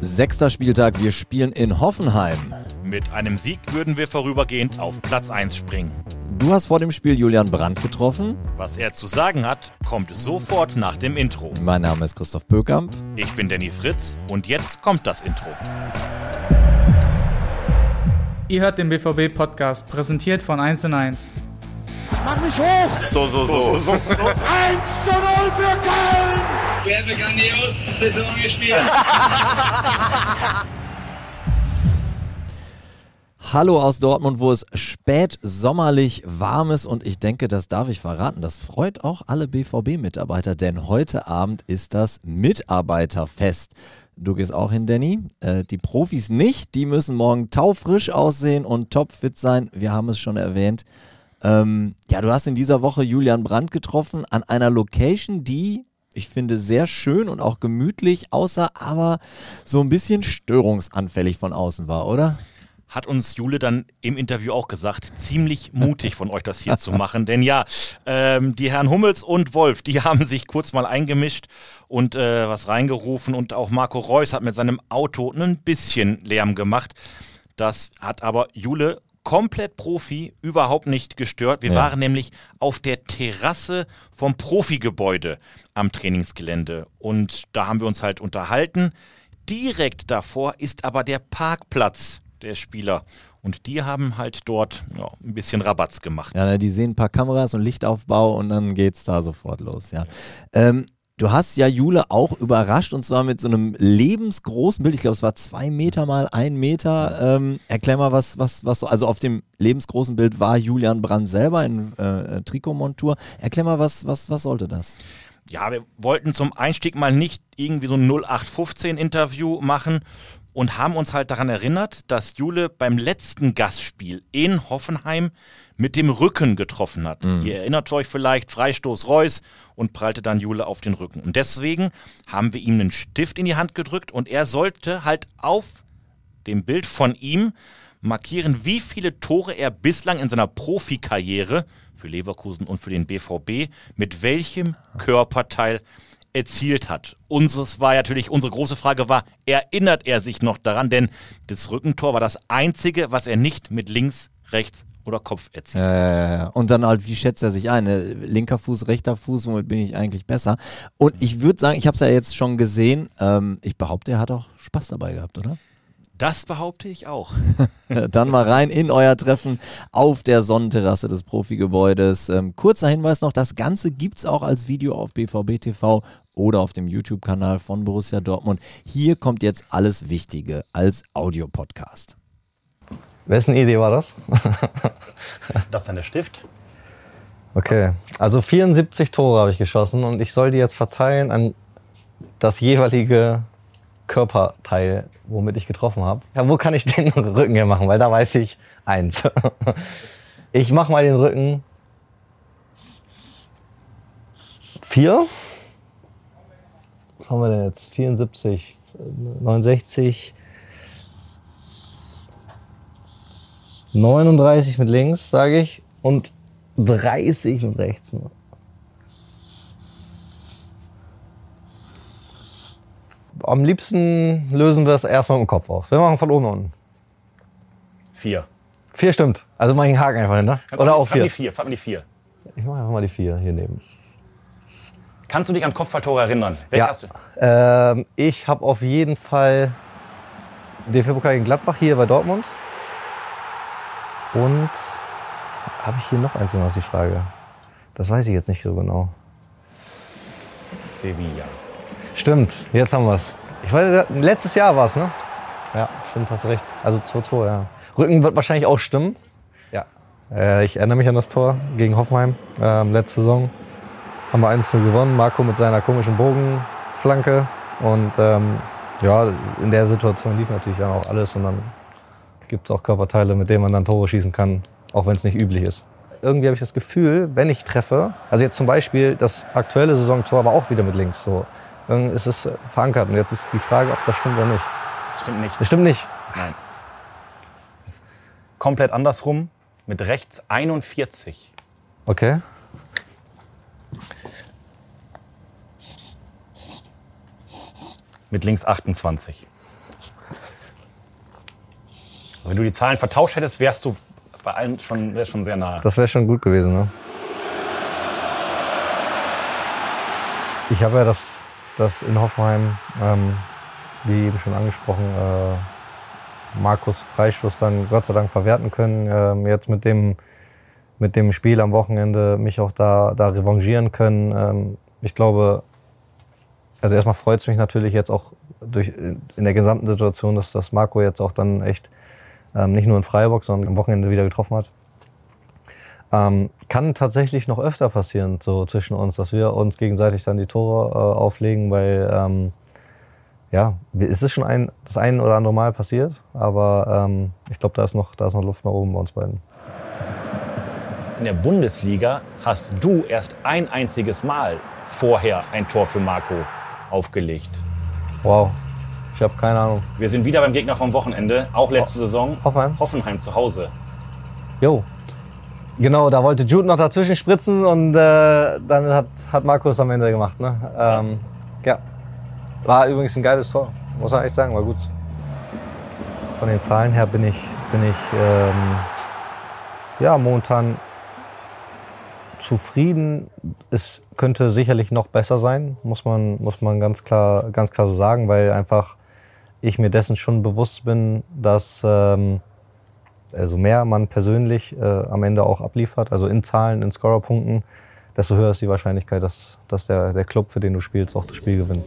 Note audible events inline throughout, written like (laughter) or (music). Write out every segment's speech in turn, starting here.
Sechster Spieltag, wir spielen in Hoffenheim. Mit einem Sieg würden wir vorübergehend auf Platz 1 springen. Du hast vor dem Spiel Julian Brandt getroffen. Was er zu sagen hat, kommt sofort nach dem Intro. Mein Name ist Christoph Böckamp. Ich bin Danny Fritz und jetzt kommt das Intro. Ihr hört den BVB-Podcast, präsentiert von 1 und 1. Mach mich hoch! So, so, so. 1 zu 0 für Köln! Wir haben grandios Saison gespielt. (laughs) Hallo aus Dortmund, wo es spät sommerlich warm ist und ich denke, das darf ich verraten. Das freut auch alle BVB-Mitarbeiter, denn heute Abend ist das Mitarbeiterfest. Du gehst auch hin, Danny. Äh, die Profis nicht, die müssen morgen taufrisch aussehen und topfit sein. Wir haben es schon erwähnt. Ähm, ja, du hast in dieser Woche Julian Brandt getroffen an einer Location, die ich finde sehr schön und auch gemütlich aussah, aber so ein bisschen störungsanfällig von außen war, oder? Hat uns Jule dann im Interview auch gesagt, ziemlich mutig von euch das hier zu machen. Denn ja, ähm, die Herren Hummels und Wolf, die haben sich kurz mal eingemischt und äh, was reingerufen. Und auch Marco Reus hat mit seinem Auto ein bisschen Lärm gemacht. Das hat aber Jule komplett Profi, überhaupt nicht gestört. Wir Ja. waren nämlich auf der Terrasse vom Profigebäude am Trainingsgelände und da haben wir uns halt unterhalten. Direkt davor ist aber der Parkplatz der Spieler und die haben halt dort ja, ein bisschen Rabatz gemacht. Ja, die sehen ein paar Kameras und Lichtaufbau und dann geht's da sofort los, ja. Ähm, du hast ja Jule auch überrascht und zwar mit so einem lebensgroßen Bild. Ich glaube, es war zwei Meter mal ein Meter. Ähm, erklär mal, was, was, was so, also auf dem lebensgroßen Bild war Julian Brand selber in äh, Trikotmontur. Erklär mal, was, was, was sollte das? Ja, wir wollten zum Einstieg mal nicht irgendwie so ein 0815-Interview machen und haben uns halt daran erinnert, dass Jule beim letzten Gastspiel in Hoffenheim mit dem Rücken getroffen hat. Ihr erinnert euch vielleicht, Freistoß Reus und prallte dann Jule auf den Rücken. Und deswegen haben wir ihm einen Stift in die Hand gedrückt und er sollte halt auf dem Bild von ihm markieren, wie viele Tore er bislang in seiner Profikarriere für Leverkusen und für den BVB mit welchem Körperteil erzielt hat. Unseres war natürlich, unsere große Frage war, erinnert er sich noch daran? Denn das Rückentor war das einzige, was er nicht mit links, rechts oder Kopf erzielt hat. Äh, und dann halt, wie schätzt er sich ein? Äh, Linker Fuß, rechter Fuß, womit bin ich eigentlich besser? Und ich würde sagen, ich habe es ja jetzt schon gesehen, ähm, ich behaupte, er hat auch Spaß dabei gehabt, oder? Das behaupte ich auch. (laughs) Dann mal rein in euer Treffen auf der Sonnenterrasse des Profigebäudes. Ähm, kurzer Hinweis noch, das Ganze gibt's auch als Video auf BVB TV oder auf dem YouTube-Kanal von Borussia Dortmund. Hier kommt jetzt alles Wichtige als Audiopodcast. Wessen Idee war das? (laughs) Das ist dann der Stift. Okay, also 74 Tore habe ich geschossen und ich soll die jetzt verteilen an das jeweilige Körperteil, womit ich getroffen habe. Ja, wo kann ich den Rücken hier machen? Weil da weiß ich eins. (laughs) Ich mache mal den Rücken vier. Was haben wir denn jetzt? 74, 69, 39 mit links, sage ich, und 30 mit rechts. Am liebsten lösen wir es erstmal im Kopf auf. Wir machen von oben nach unten. Vier. Vier stimmt. Also mach ich einen Haken einfach hin, ne? Kannst Oder auch auch die vier. vier. Fang die vier. Ich mache einfach mal die vier hier neben. Kannst du dich an Kopfballtore erinnern? Welche Ja. hast du? Ähm, ich habe auf jeden Fall DFB-Pokal gegen Gladbach hier bei Dortmund. Und habe ich hier noch eins, was ich frage? Das weiß ich jetzt nicht so genau. Sevilla. Stimmt, jetzt haben wir es. Ich weiß, letztes Jahr war es, ne? Ja, stimmt, hast recht. Also 2-2, ja. Rücken wird wahrscheinlich auch stimmen. Ja. Äh, ich erinnere mich an das Tor gegen Hoffenheim ähm, letzte Saison. Haben wir 1-0 gewonnen. Marco mit seiner komischen Bogenflanke. Und ähm, ja, in der Situation lief natürlich dann auch alles. Und dann gibt es auch Körperteile, mit denen man dann Tore schießen kann, auch wenn es nicht üblich ist. Irgendwie habe ich das Gefühl, wenn ich treffe, also jetzt zum Beispiel das aktuelle Saisontor war auch wieder mit links. So. Dann ist es verankert. Und jetzt ist die Frage, ob das stimmt oder nicht. Das stimmt nicht. Das stimmt nicht. Nein. Das ist komplett andersrum. Mit rechts 41. Okay. Mit mit links 28. Wenn du die Zahlen vertauscht hättest, wärst du bei allen schon, schon sehr nah. Das wäre schon gut gewesen, ne? Ich habe ja das, das in Hoffenheim, ähm, wie eben schon angesprochen, äh, Markus Freistoß dann Gott sei Dank verwerten können. Ähm, jetzt mit dem, mit dem Spiel am Wochenende mich auch da, da revanchieren können. Ähm, ich glaube, also erstmal freut es mich natürlich jetzt auch durch, in der gesamten Situation, dass das Marco jetzt auch dann echt ähm, nicht nur in Freiburg, sondern am Wochenende wieder getroffen hat. Ähm, kann tatsächlich noch öfter passieren, so zwischen uns, dass wir uns gegenseitig dann die Tore äh, auflegen, weil ähm, ja, es ist schon ein, das ein oder andere Mal passiert, aber ähm, ich glaube, da, ist noch, da ist noch Luft nach oben bei uns beiden. In der Bundesliga hast du erst ein einziges Mal vorher ein Tor für Marco aufgelegt. Wow, ich habe keine Ahnung. Wir sind wieder beim Gegner vom Wochenende, auch letzte Saison. Hoffenheim? Hoffenheim zu Hause. Jo. Genau, da wollte Jude noch dazwischen spritzen und äh, dann hat, hat Markus am Ende gemacht. Ne? Ähm, ja. War übrigens ein geiles Tor, muss man echt sagen, war gut. Von den Zahlen her bin ich, bin ich ähm, ja, momentan zufrieden. Es könnte sicherlich noch besser sein, muss man, muss man ganz, klar, ganz klar so sagen, weil einfach ich mir dessen schon bewusst bin, dass ähm, also mehr man persönlich äh, am Ende auch abliefert, also in Zahlen, in Scorerpunkten, desto höher ist die Wahrscheinlichkeit, dass, dass der, der Club, für den du spielst, auch das Spiel gewinnt.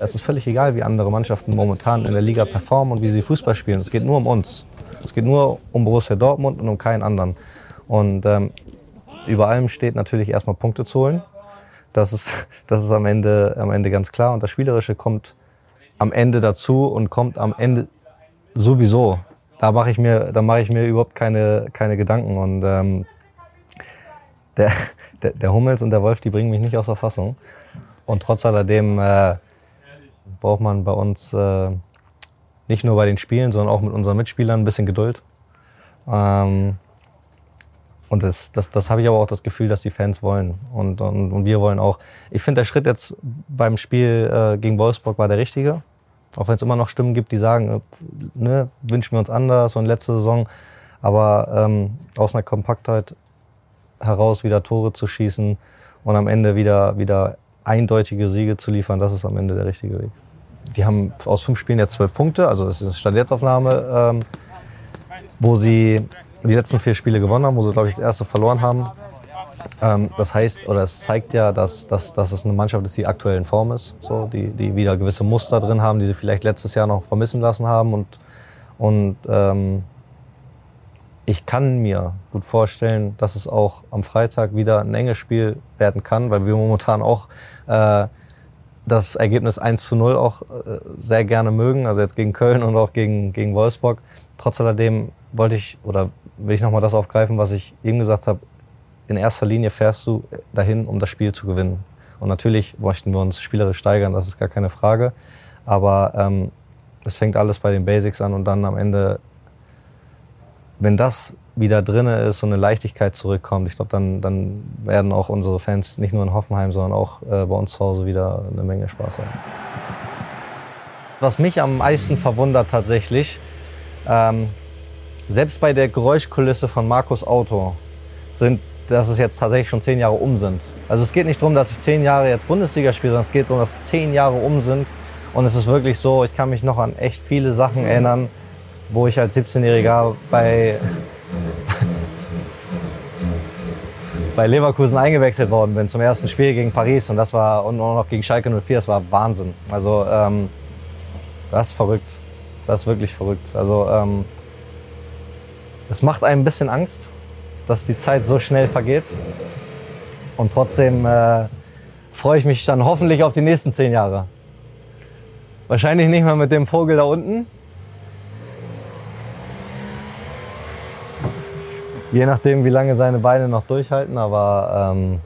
Es ist völlig egal, wie andere Mannschaften momentan in der Liga performen und wie sie Fußball spielen. Es geht nur um uns. Es geht nur um Borussia Dortmund und um keinen anderen. Und ähm, über allem steht natürlich erstmal Punkte zu holen. Das ist, (laughs) das ist am, Ende, am Ende ganz klar. Und das Spielerische kommt am Ende dazu und kommt am Ende sowieso. Da mache ich mir, ich mir überhaupt keine, keine Gedanken. Und ähm, der, (laughs) der, der Hummels und der Wolf, die bringen mich nicht aus der Fassung. Und trotz alledem äh, braucht man bei uns äh, nicht nur bei den Spielen, sondern auch mit unseren Mitspielern ein bisschen Geduld. Ähm, und das, das, das habe ich aber auch das Gefühl, dass die Fans wollen. Und, und, und wir wollen auch. Ich finde, der Schritt jetzt beim Spiel äh, gegen Wolfsburg war der richtige. Auch wenn es immer noch Stimmen gibt, die sagen, äh, ne, wünschen wir uns anders und letzte Saison. Aber ähm, aus einer Kompaktheit heraus wieder Tore zu schießen und am Ende wieder, wieder eindeutige Siege zu liefern, das ist am Ende der richtige Weg. Die haben aus fünf Spielen jetzt zwölf Punkte, also das ist Stand Jetzt-Aufnahme, ähm, wo sie die letzten vier Spiele gewonnen haben, wo sie, glaube ich, das erste verloren haben. Ähm, das heißt, oder es zeigt ja, dass, dass, dass es eine Mannschaft ist, die aktuell in Form ist, so, die, die wieder gewisse Muster drin haben, die sie vielleicht letztes Jahr noch vermissen lassen haben. Und, und ähm, ich kann mir gut vorstellen, dass es auch am Freitag wieder ein enges Spiel werden kann, weil wir momentan auch äh, das Ergebnis 1 zu 0 auch äh, sehr gerne mögen, also jetzt gegen Köln und auch gegen, gegen Wolfsburg. Trotz alledem wollte ich oder will ich nochmal das aufgreifen, was ich eben gesagt habe. In erster Linie fährst du dahin, um das Spiel zu gewinnen. Und natürlich möchten wir uns spielerisch steigern, das ist gar keine Frage. Aber ähm, es fängt alles bei den Basics an und dann am Ende, wenn das wieder drin ist und eine Leichtigkeit zurückkommt, ich glaube, dann, dann werden auch unsere Fans nicht nur in Hoffenheim, sondern auch äh, bei uns zu Hause wieder eine Menge Spaß haben. Was mich am meisten verwundert tatsächlich, ähm, selbst bei der Geräuschkulisse von Markus Auto sind, dass es jetzt tatsächlich schon zehn Jahre um sind. Also es geht nicht darum, dass ich zehn Jahre jetzt Bundesliga spiele, sondern es geht darum, dass zehn Jahre um sind. Und es ist wirklich so, ich kann mich noch an echt viele Sachen erinnern, wo ich als 17-Jähriger bei, (laughs) bei Leverkusen eingewechselt worden bin zum ersten Spiel gegen Paris. Und das war, und auch noch gegen Schalke 04, das war Wahnsinn. Also ähm, das ist verrückt. Das ist wirklich verrückt. Also ähm, es macht einem ein bisschen Angst, dass die Zeit so schnell vergeht. Und trotzdem äh, freue ich mich dann hoffentlich auf die nächsten zehn Jahre. Wahrscheinlich nicht mehr mit dem Vogel da unten. Je nachdem, wie lange seine Beine noch durchhalten, aber ähm,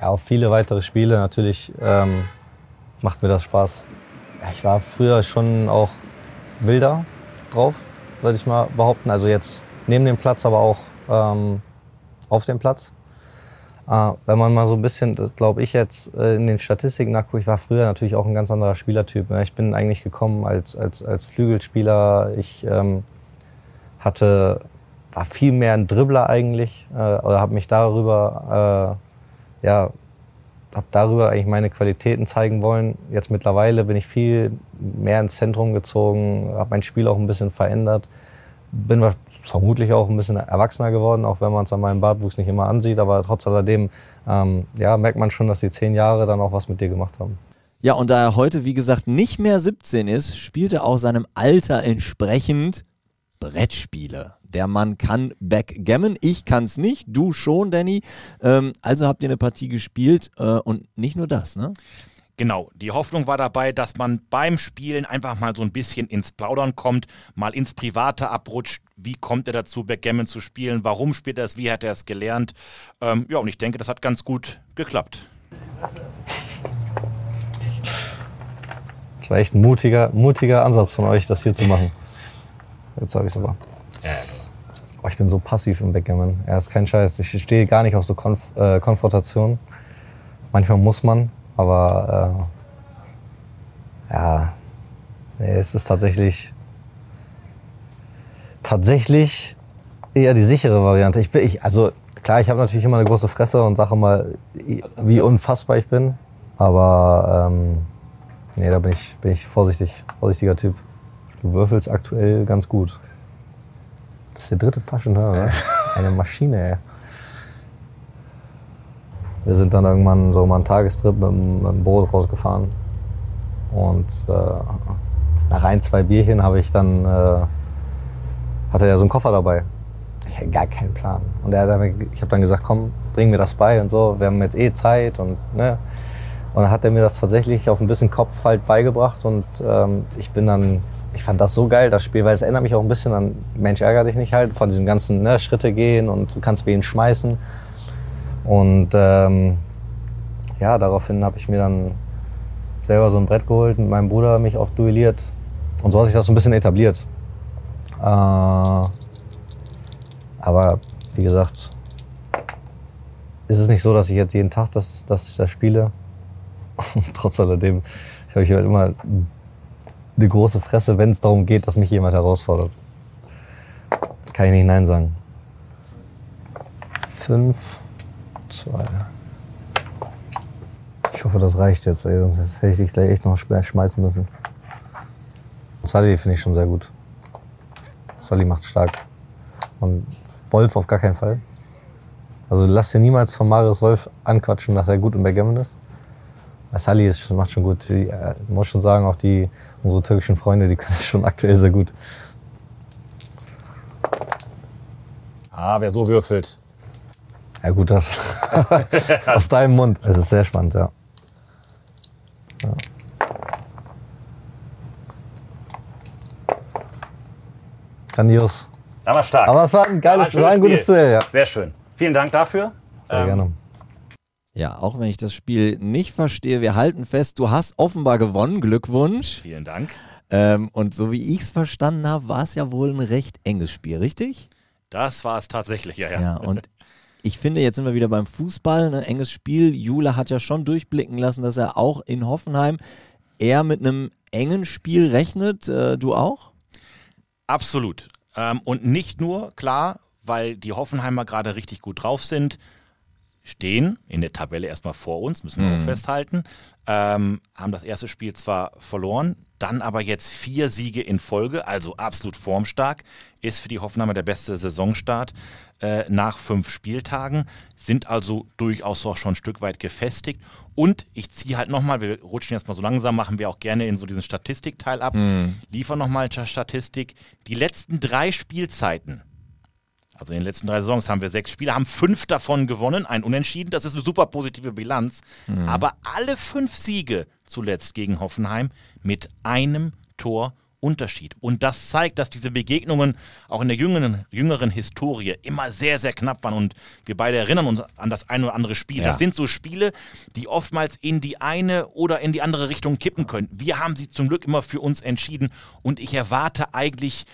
ja, auf viele weitere Spiele natürlich ähm, macht mir das Spaß. Ich war früher schon auch wilder drauf, würde ich mal behaupten. Also jetzt neben dem Platz, aber auch ähm, auf dem Platz. Äh, wenn man mal so ein bisschen, glaube ich, jetzt äh, in den Statistiken nachguckt, ich war früher natürlich auch ein ganz anderer Spielertyp. Ne? Ich bin eigentlich gekommen als, als, als Flügelspieler. Ich ähm, hatte, war viel mehr ein Dribbler eigentlich äh, oder habe mich darüber, äh, ja, habe darüber eigentlich meine Qualitäten zeigen wollen. Jetzt mittlerweile bin ich viel mehr ins Zentrum gezogen, habe mein Spiel auch ein bisschen verändert. Bin vermutlich auch ein bisschen erwachsener geworden, auch wenn man es an meinem Bartwuchs nicht immer ansieht. Aber trotz alledem ähm, ja, merkt man schon, dass die zehn Jahre dann auch was mit dir gemacht haben. Ja, und da er heute, wie gesagt, nicht mehr 17 ist, spielt er auch seinem Alter entsprechend Brettspiele. Der Mann kann Backgammon, ich kann's nicht, du schon, Danny. Ähm, also habt ihr eine Partie gespielt äh, und nicht nur das, ne? Genau, die Hoffnung war dabei, dass man beim Spielen einfach mal so ein bisschen ins Plaudern kommt, mal ins Private abrutscht. Wie kommt er dazu, Backgammon zu spielen? Warum spielt er es? Wie hat er es gelernt? Ähm, ja, und ich denke, das hat ganz gut geklappt. Das war echt ein mutiger, mutiger Ansatz von euch, das hier zu machen. Jetzt habe ich es aber. Oh, ich bin so passiv im Backgammon. Er ist kein Scheiß. Ich stehe gar nicht auf so Konf äh, Konfrontation. Manchmal muss man, aber äh, ja, nee, es ist tatsächlich tatsächlich eher die sichere Variante. Ich bin, ich, also klar, ich habe natürlich immer eine große Fresse und sage mal, wie unfassbar ich bin. Aber ähm, nee, da bin ich, bin ich vorsichtig, vorsichtiger Typ. Du würfelst aktuell ganz gut. Das ist der dritte Taschenhörer. Ne? (laughs) Eine Maschine, ey. Wir sind dann irgendwann so mal einen Tagestrip mit dem, mit dem Boot rausgefahren. Und äh, nach ein, zwei Bierchen habe ich dann, äh, hatte er so einen Koffer dabei. Ich hatte gar keinen Plan. Und er hat ich habe dann gesagt, komm, bring mir das bei und so. Wir haben jetzt eh Zeit und ne. Und dann hat er mir das tatsächlich auf ein bisschen Kopf halt beigebracht und ähm, ich bin dann, ich fand das so geil, das Spiel, weil es erinnert mich auch ein bisschen an Mensch ärger dich nicht halt, von diesem ganzen ne, Schritte gehen und du kannst wen schmeißen. Und ähm, ja, daraufhin habe ich mir dann selber so ein Brett geholt, mit meinem Bruder mich auch duelliert. Und so hat sich das so ein bisschen etabliert. Äh, aber wie gesagt, ist es nicht so, dass ich jetzt jeden Tag das, das, das spiele. (laughs) Trotz alledem habe ich halt immer eine große Fresse, wenn es darum geht, dass mich jemand herausfordert. Kann ich nicht Nein sagen. Fünf zwei. Ich hoffe, das reicht jetzt, ey, sonst hätte ich dich gleich echt noch schmeißen müssen. Sully finde ich schon sehr gut. Sully macht stark. Und Wolf auf gar keinen Fall. Also lass dir niemals von Marius Wolf anquatschen, dass er gut im Backgammon ist. Sully ist, macht schon gut. Ich äh, muss schon sagen, auch die, unsere türkischen Freunde, die können (laughs) schon aktuell sehr gut. Ah, wer so würfelt, ja gut, das (laughs) aus deinem Mund. Es ist sehr spannend, ja. ja. Grandios. War stark. Aber es war ein geiles, war, war ein gutes Duell, ja. Sehr schön. Vielen Dank dafür. Sehr ähm, gerne. Ja, auch wenn ich das Spiel nicht verstehe, wir halten fest, du hast offenbar gewonnen. Glückwunsch. Vielen Dank. Ähm, und so wie ich es verstanden habe, war es ja wohl ein recht enges Spiel, richtig? Das war es tatsächlich, ja, ja. Ja, und ich finde, jetzt sind wir wieder beim Fußball, ein ne, enges Spiel. Jule hat ja schon durchblicken lassen, dass er auch in Hoffenheim eher mit einem engen Spiel rechnet. Äh, du auch? Absolut. Ähm, und nicht nur, klar, weil die Hoffenheimer gerade richtig gut drauf sind, stehen in der Tabelle erstmal vor uns, müssen wir mhm. auch festhalten, ähm, haben das erste Spiel zwar verloren, dann aber jetzt vier Siege in Folge, also absolut formstark, ist für die Hoffenheimer der beste Saisonstart äh, nach fünf Spieltagen, sind also durchaus auch schon ein Stück weit gefestigt. Und ich ziehe halt nochmal, wir rutschen jetzt mal so langsam, machen wir auch gerne in so diesen Statistikteil ab, mhm. liefern nochmal Statistik. Die letzten drei Spielzeiten also in den letzten drei Saisons haben wir sechs Spiele, haben fünf davon gewonnen, ein Unentschieden. Das ist eine super positive Bilanz. Mhm. Aber alle fünf Siege zuletzt gegen Hoffenheim mit einem Tor Unterschied. Und das zeigt, dass diese Begegnungen auch in der jüngeren, jüngeren Historie immer sehr, sehr knapp waren. Und wir beide erinnern uns an das ein oder andere Spiel. Ja. Das sind so Spiele, die oftmals in die eine oder in die andere Richtung kippen können. Wir haben sie zum Glück immer für uns entschieden. Und ich erwarte eigentlich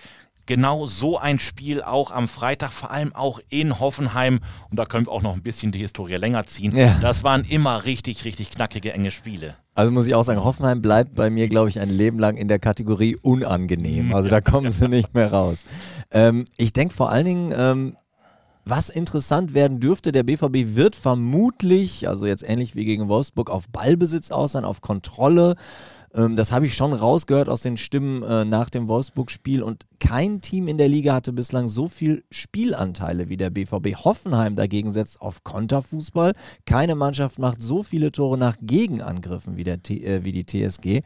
genau so ein Spiel auch am Freitag, vor allem auch in Hoffenheim. Und da können wir auch noch ein bisschen die Historie länger ziehen. Ja. Das waren immer richtig, richtig knackige, enge Spiele. Also muss ich auch sagen, Hoffenheim bleibt bei mir, glaube ich, ein Leben lang in der Kategorie unangenehm. Also da kommen sie nicht mehr raus. Ähm, ich denke vor allen Dingen, ähm, was interessant werden dürfte, der BVB wird vermutlich, also jetzt ähnlich wie gegen Wolfsburg, auf Ballbesitz aus sein, auf Kontrolle. Ähm, das habe ich schon rausgehört aus den Stimmen äh, nach dem Wolfsburg-Spiel. Und kein Team in der Liga hatte bislang so viel Spielanteile wie der BVB. Hoffenheim dagegen setzt auf Konterfußball. Keine Mannschaft macht so viele Tore nach Gegenangriffen wie, der äh, wie die TSG.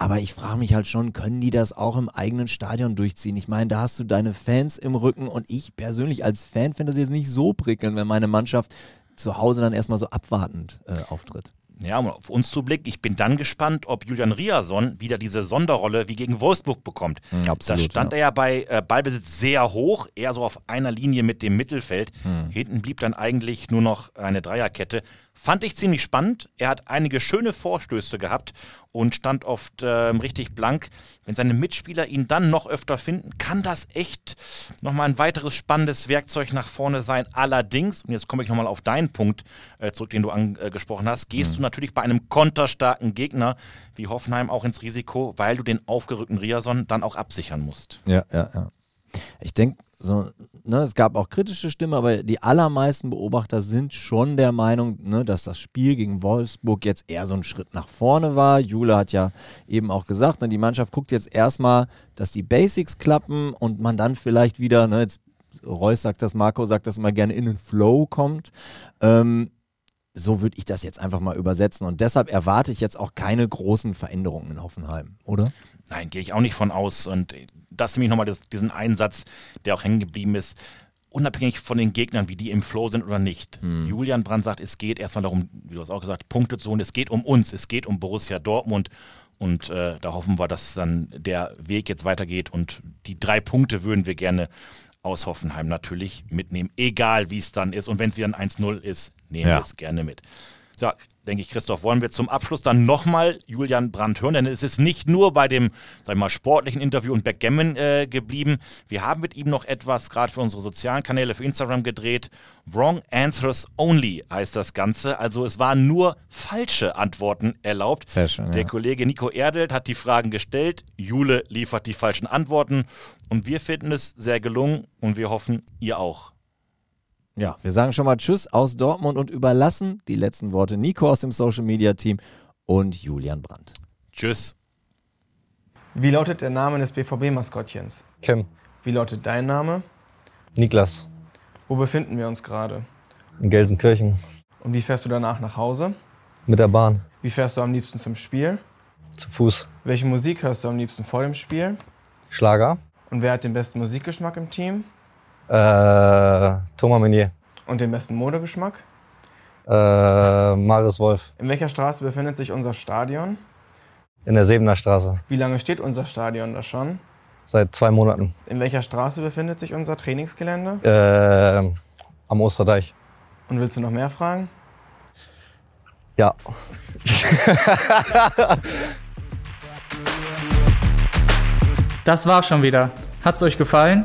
Aber ich frage mich halt schon, können die das auch im eigenen Stadion durchziehen? Ich meine, da hast du deine Fans im Rücken und ich persönlich als Fan finde das jetzt nicht so prickelnd, wenn meine Mannschaft zu Hause dann erstmal so abwartend äh, auftritt. Ja, um auf uns zu blicken, ich bin dann gespannt, ob Julian Riason wieder diese Sonderrolle wie gegen Wolfsburg bekommt. Mhm, absolut, da stand ja. er ja bei äh, Ballbesitz sehr hoch, eher so auf einer Linie mit dem Mittelfeld. Hinten blieb dann eigentlich nur noch eine Dreierkette. Fand ich ziemlich spannend. Er hat einige schöne Vorstöße gehabt und stand oft ähm, richtig blank. Wenn seine Mitspieler ihn dann noch öfter finden, kann das echt nochmal ein weiteres spannendes Werkzeug nach vorne sein. Allerdings, und jetzt komme ich nochmal auf deinen Punkt äh, zurück, den du angesprochen hast, gehst du natürlich bei einem konterstarken Gegner wie Hoffenheim auch ins Risiko, weil du den aufgerückten Riason dann auch absichern musst. Ja, ja, ja. Ich denke, so, ne, es gab auch kritische Stimmen, aber die allermeisten Beobachter sind schon der Meinung, ne, dass das Spiel gegen Wolfsburg jetzt eher so ein Schritt nach vorne war. Jule hat ja eben auch gesagt, ne, die Mannschaft guckt jetzt erstmal, dass die Basics klappen und man dann vielleicht wieder, ne, jetzt Reus sagt das, Marco sagt das immer gerne, in den Flow kommt. Ähm, so würde ich das jetzt einfach mal übersetzen. Und deshalb erwarte ich jetzt auch keine großen Veränderungen in Hoffenheim, oder? Nein, gehe ich auch nicht von aus. Und das nämlich nochmal das, diesen Einsatz, der auch hängen geblieben ist. Unabhängig von den Gegnern, wie die im Flow sind oder nicht. Julian Brandt sagt, es geht erstmal darum, wie du hast auch gesagt, Punkte zu holen. Es geht um uns, es geht um Borussia Dortmund. Und äh, da hoffen wir, dass dann der Weg jetzt weitergeht. Und die drei Punkte würden wir gerne aus Hoffenheim natürlich mitnehmen, egal wie es dann ist. Und wenn es wieder ein 1-0 ist, nehmen Ja. wir es gerne mit. Ja, denke ich, Christoph, wollen wir zum Abschluss dann nochmal Julian Brandt hören, denn es ist nicht nur bei dem, sag ich mal, sportlichen Interview und Backgammon äh, geblieben. Wir haben mit ihm noch etwas, gerade für unsere sozialen Kanäle, für Instagram gedreht. Wrong Answers Only heißt das Ganze. Also es waren nur falsche Antworten erlaubt. Sehr schön, Der ja. Kollege Nico Erdelt hat die Fragen gestellt, Jule liefert die falschen Antworten und wir finden es sehr gelungen und wir hoffen, ihr auch. Ja, wir sagen schon mal Tschüss aus Dortmund und überlassen die letzten Worte Nico aus dem Social Media Team und Julian Brandt. Tschüss. Wie lautet der Name des BVB-Maskottchens? Kim, Wie lautet dein Name? Niklas, Wo befinden wir uns gerade? in Gelsenkirchen, Und wie fährst du danach nach Hause? mit der Bahn, Wie fährst du am liebsten zum Spiel? zu Fuß, Welche Musik hörst du am liebsten vor dem Spiel? Schlager, Und wer hat den besten Musikgeschmack im Team? Äh, Thomas Meunier, Und den besten Modegeschmack? äh, Marius Wolf, In welcher Straße befindet sich unser Stadion? in der Sebener Straße, Wie lange steht unser Stadion da schon? seit zwei Monaten, In welcher Straße befindet sich unser Trainingsgelände? äh, am Osterdeich. Und willst du noch mehr fragen? Ja. (laughs) Das war schon wieder. Hat's euch gefallen?